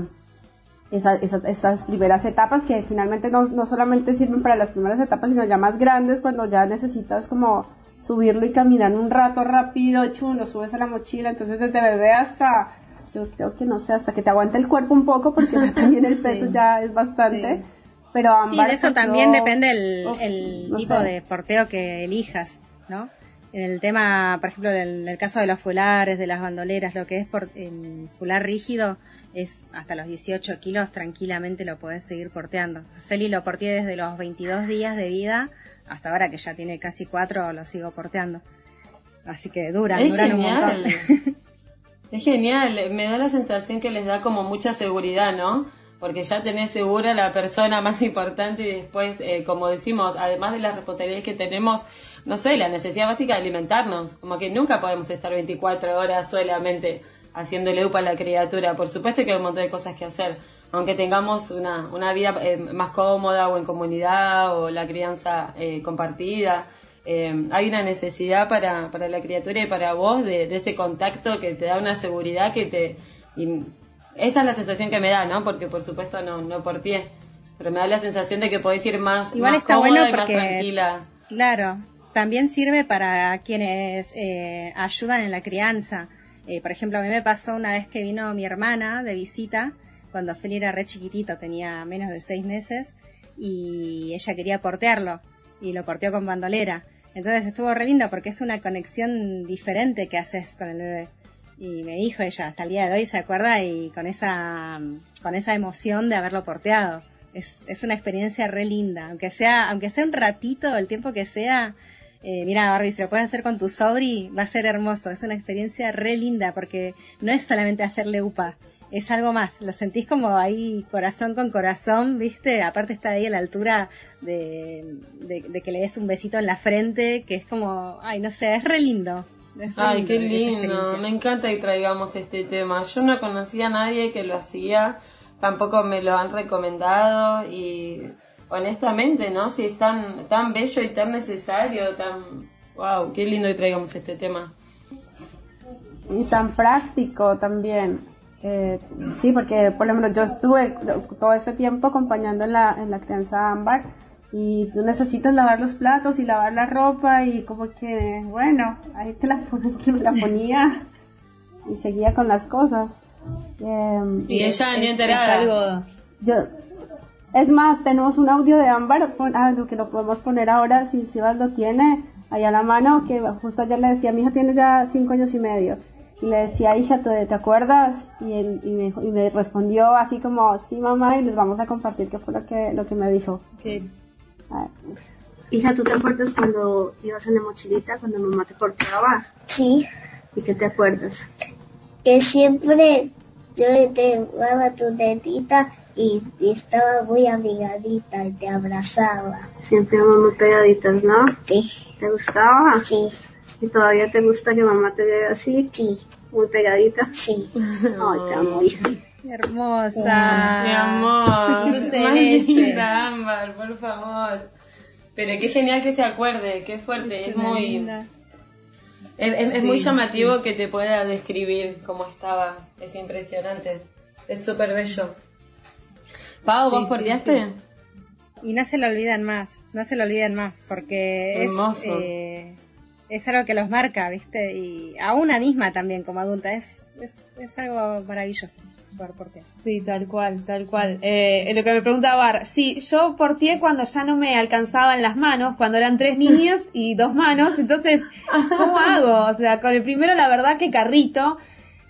esa- esa- esas primeras etapas que finalmente no, no solamente sirven para las primeras etapas, sino ya más grandes cuando ya necesitas como subirlo y caminar un rato rápido, chum, lo subes a la mochila, entonces desde bebé hasta, yo creo que no sé, hasta que te aguante el cuerpo un poco, porque ya también el peso ya es bastante, pero Sí, Ámbar de eso también depende el, Uf, el no tipo sé. de porteo que elijas, ¿no? En el tema, por ejemplo, en el caso de los fulares, de las bandoleras, lo que es por, en fular rígido es hasta los 18 kilos, tranquilamente lo podés seguir porteando. Feli lo porteé desde los 22 días de vida hasta ahora que ya tiene casi 4, lo sigo porteando. Así que duran, Es duran un montón. Es genial, me da la sensación que les da como mucha seguridad, ¿no? Porque ya tenés segura la persona más importante y después, eh, como decimos, además de las responsabilidades que tenemos, no sé, la necesidad básica de alimentarnos. Como que nunca podemos estar 24 horas solamente haciéndole upa a la criatura. Por supuesto que hay un montón de cosas que hacer. Aunque tengamos una, una vida eh, más cómoda o en comunidad o la crianza eh, compartida, eh, hay una necesidad para, para la criatura y para vos de, de ese contacto que te da una seguridad que te... y esa es la sensación que me da, ¿no? Porque por supuesto no, no por ti, pero me da la sensación de que podés ir más, Igual más está cómoda bueno y más tranquila. claro, también sirve para quienes eh, ayudan en la crianza. Eh, por ejemplo, a mí me pasó una vez que vino mi hermana de visita, cuando Feli era re chiquitito, tenía menos de seis meses, y ella quería portearlo, y lo porteó con bandolera. Entonces estuvo re lindo porque es una conexión diferente que haces con el bebé. Y me dijo ella, hasta el día de hoy se acuerda y con esa, con esa emoción de haberlo porteado. Es, es una experiencia re linda, aunque sea, aunque sea un ratito, el tiempo que sea, eh, mira Barbie, si lo puedes hacer con tu sobri, va a ser hermoso. Es una experiencia re linda porque no es solamente hacerle upa, es algo más. Lo sentís como ahí corazón con corazón, ¿viste? Aparte está ahí a la altura de, de, de que le des un besito en la frente, que es como, ay, no sé, es re lindo. Es re Ay, qué lindo. Me encanta que traigamos este tema. Yo no conocía a nadie que lo hacía, tampoco me lo han recomendado y honestamente, ¿no? Si es tan, tan bello y tan necesario, tan... Wow, qué lindo que traigamos este tema. y tan práctico también. Eh, sí, porque por lo menos yo estuve todo este tiempo acompañando en la, en la crianza ámbar y tú necesitas lavar los platos y lavar la ropa y como que, bueno, ahí te la, la ponía y seguía con las cosas. Eh, Y ella ni enterada. algo- yo, es más, tenemos un audio de Ámbar, pon- ah, lo que lo podemos poner ahora, si Sivas lo tiene, ahí a la mano, que justo ayer le decía, mi hija tiene ya cinco años y medio, y le decía, hija, ¿te, te acuerdas? Y, él- y, me, y me respondió así como, sí mamá, y les vamos a compartir qué fue lo que, lo que me dijo. Ver. Hija, ¿tú te acuerdas cuando ibas en la mochilita, cuando mamá te portaba? Sí, ¿Y qué te acuerdas? que siempre yo te daba tu tetita y, y estaba muy amigadita y te abrazaba. Siempre íbamos muy pegaditas, ¿no? Sí, ¿Te gustaba? sí, ¿Y todavía te gusta que mamá te vea así, sí, muy pegadita? sí. Ay, te amo, hija. Hermosa. Mi amor, Dulce linda, Ámbar, por favor. Pero qué genial que se acuerde, qué fuerte, es muy... linda. Es, es- es muy llamativo que te pueda describir cómo estaba. Es impresionante. Es súper bello. Pau, ¿vos porteaste? Y no se lo olvidan más, no se lo olvidan más, porque es, eh, es algo que los marca, ¿viste? Y a una misma también como adulta, es, es, es algo maravilloso poder portear. Sí, tal cual, tal cual. Eh, lo que me preguntaba Bar, sí, yo porteé cuando ya no me alcanzaban las manos, cuando eran tres niños y dos manos, entonces, ¿cómo hago? O sea, con el primero la verdad que carrito,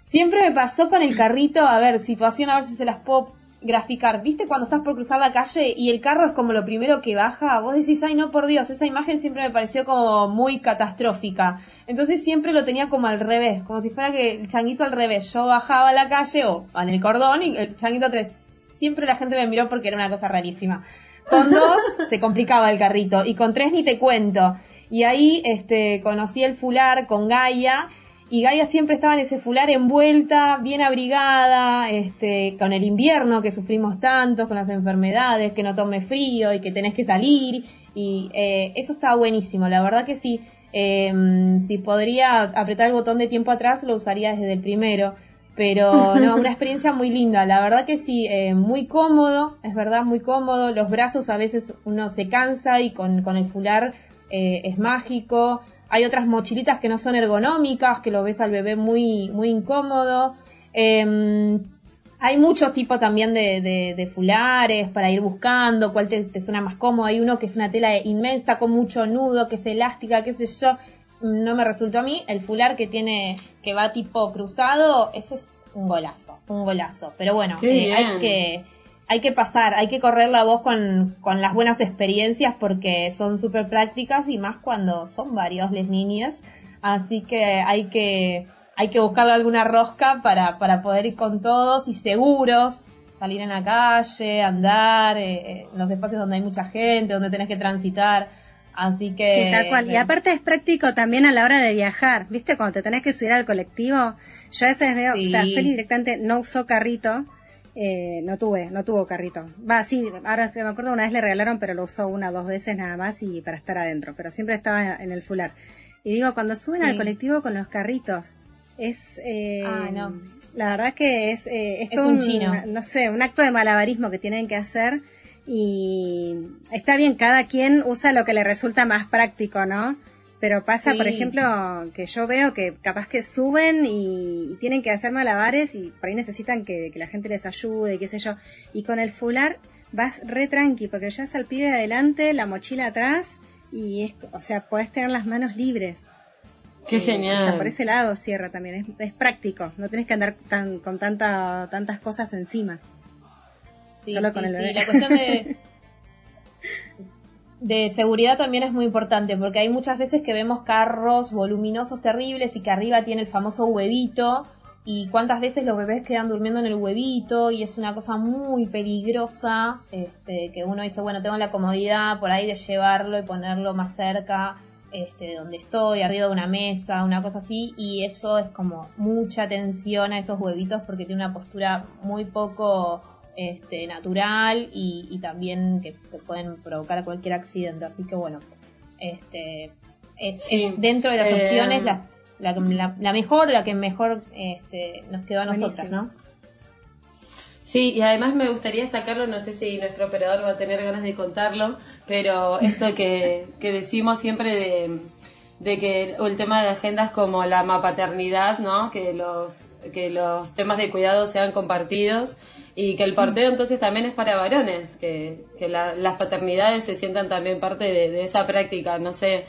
siempre me pasó con el carrito, a ver, situación, a ver si se las puedo graficar. ¿Viste cuando estás por cruzar la calle y el carro es como lo primero que baja? Vos decís, ay no, por Dios, esa imagen siempre me pareció como muy catastrófica. Entonces siempre lo tenía como al revés, como si fuera que el changuito al revés. Yo bajaba a la calle o en el cordón y el changuito tres. Siempre la gente me miró porque era una cosa rarísima. Con dos se complicaba el carrito y con tres ni te cuento. Y ahí este conocí el fular con Gaia y Gaia siempre estaba en ese fular envuelta, bien abrigada, este, con el invierno que sufrimos tanto, con las enfermedades, que no tome frío y que tenés que salir. Y eh, eso estaba buenísimo, la verdad que sí. Eh, si podría apretar el botón de tiempo atrás, lo usaría desde el primero. Pero no, una experiencia muy linda, la verdad que sí, eh, muy cómodo, es verdad, muy cómodo. Los brazos a veces uno se cansa y con, con el fular eh, es mágico. Hay otras mochilitas que no son ergonómicas, que lo ves al bebé muy, muy incómodo. Em, hay muchos tipos también de, de, de, fulares para ir buscando, cuál te, te, suena más cómodo. Hay uno que es una tela inmensa con mucho nudo, que es elástica, qué sé yo. No me resultó a mí. El fular que tiene, que va tipo cruzado, ese es un golazo, un golazo. Pero bueno, eh, hay que, hay que pasar, hay que correr la voz con, con las buenas experiencias porque son súper prácticas y más cuando son varios las niñas. Así que hay que, hay que buscar alguna rosca para, para poder ir con todos y seguros, salir en la calle, andar, eh, en los espacios donde hay mucha gente, donde tenés que transitar. Así que. Sí, tal cual. Y aparte es práctico también a la hora de viajar. ¿Viste? Cuando te tenés que subir al colectivo. Yo a veces veo, sí. o sea, Feli directamente no usó carrito. Eh, no tuve, no tuvo carrito. Va, sí, ahora me acuerdo una vez le regalaron, pero lo usó una o dos veces nada más y para estar adentro. Pero siempre estaba en el fular. Y digo, cuando suben sí. al colectivo con los carritos, es eh, ah, no. la verdad que es, eh, es, un chino. no sé, un acto de malabarismo que tienen que hacer y está bien, cada quien usa lo que le resulta más práctico, ¿no? Pero pasa, sí. por ejemplo, que yo veo que capaz que suben y, y, tienen que hacer malabares y por ahí necesitan que, que la gente les ayude, qué sé yo. Y con el fular vas re tranqui, porque ya es al pibe adelante, la mochila atrás y es, o sea, podés tener las manos libres. Qué genial. Por ese lado cierra también, es, es práctico, no tenés que andar tan, con tanta, tantas cosas encima. Sí, Solo sí, con el bebé. La cuestión de, de seguridad también es muy importante, porque hay muchas veces que vemos carros voluminosos terribles y que arriba tiene el famoso huevito, y cuántas veces los bebés quedan durmiendo en el huevito y es una cosa muy peligrosa, este, que uno dice, bueno, tengo la comodidad por ahí de llevarlo y ponerlo más cerca este, de donde estoy, arriba de una mesa, una cosa así, y eso es como mucha atención a esos huevitos porque tiene una postura muy poco este, natural y, y también que, que, pueden provocar cualquier accidente. Así que bueno, este, es, sí. es dentro de las eh, opciones la, la, la, la, mejor, la que mejor este, nos quedó a nosotras, ¿no? Sí, y además me gustaría destacarlo, no sé si nuestro operador va a tener ganas de contarlo, pero esto que, que decimos siempre de, de que el tema de agendas como la mapaternidad, ¿no? Que los, que los temas de cuidado sean compartidos y que el parteo entonces también es para varones, que, que la, las paternidades se sientan también parte de, de esa práctica, no sé,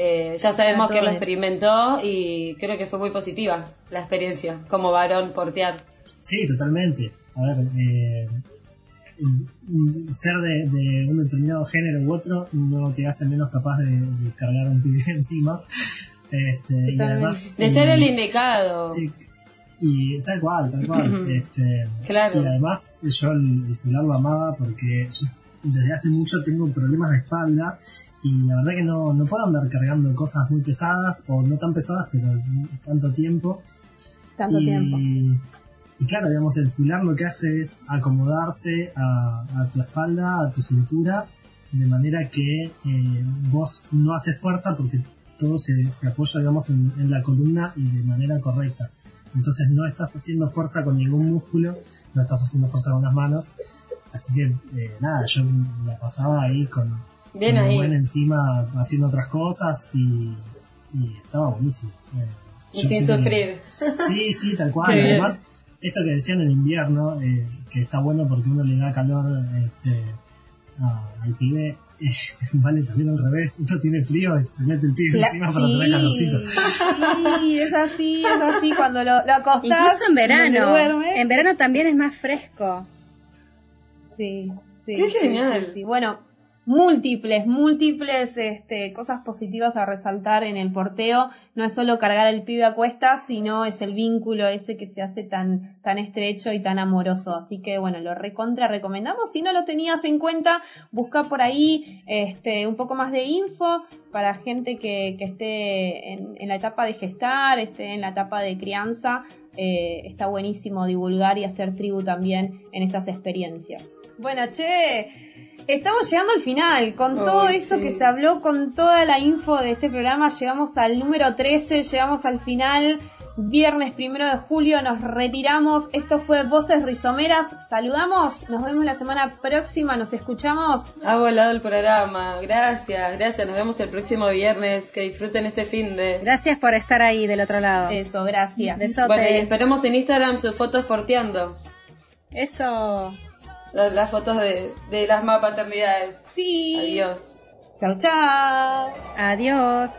eh, ya sabemos que lo experimentó y creo que fue muy positiva la experiencia como varón portear. Sí, totalmente. A ver, eh, ser de, de, un determinado género u otro no te hace menos capaz de, de cargar un pibe encima. Este, y además, de ser el indicado. Eh, y tal cual, tal cual. este, claro. Y además yo el, el celular lo amaba porque yo desde hace mucho tengo problemas de espalda y la verdad que no, no puedo andar cargando cosas muy pesadas o no tan pesadas pero tanto tiempo. Tanto y, tiempo. Y claro, digamos, el fular lo que hace es acomodarse a, a tu espalda, a tu cintura, de manera que eh, vos no haces fuerza porque todo se, se apoya, digamos, en, en la columna y de manera correcta. Entonces no estás haciendo fuerza con ningún músculo, no estás haciendo fuerza con las manos. Así que eh, nada, yo la pasaba ahí con, Bien con ahí. buen encima haciendo otras cosas y, y estaba buenísimo. Eh, y sin sufrir. Sí, sí, tal cual. Además, esto que decían en invierno, eh, que está bueno porque uno le da calor este, a, al pibe, vale también al revés, uno tiene frío y se mete el La, encima para tener calorcito. Sí, es así, es así, cuando lo, lo acostás. Incluso en verano, en verano también es más fresco. Sí, sí. Qué sí, genial. Sí, sí. Bueno, múltiples, múltiples este, cosas positivas a resaltar en el porteo. No es solo cargar al pibe a cuestas, sino es el vínculo ese que se hace tan, tan estrecho y tan amoroso. Así que bueno, lo recontra recomendamos. Si no lo tenías en cuenta, busca por ahí este, un poco más de info para gente que, esté en, en la etapa de gestar, esté en la etapa de crianza. Eh, está buenísimo divulgar y hacer tribu también en estas experiencias. Bueno, che, estamos llegando al final. Con todo eso sí. que se habló, con toda la info de este programa, llegamos al número 13, llegamos al final viernes primero de julio nos retiramos. Esto fue Voces Rizomeras. Saludamos, nos vemos la semana próxima, nos escuchamos. Ha volado el programa. Gracias, gracias. Nos vemos el próximo viernes. Que disfruten este fin de. Gracias por estar ahí del otro lado. Eso, gracias. Besotes. Bueno, y esperemos en Instagram sus fotos porteando. Eso. Las, las fotos de, de las más paternidades. Sí. Adiós. Chau, chau. Adiós.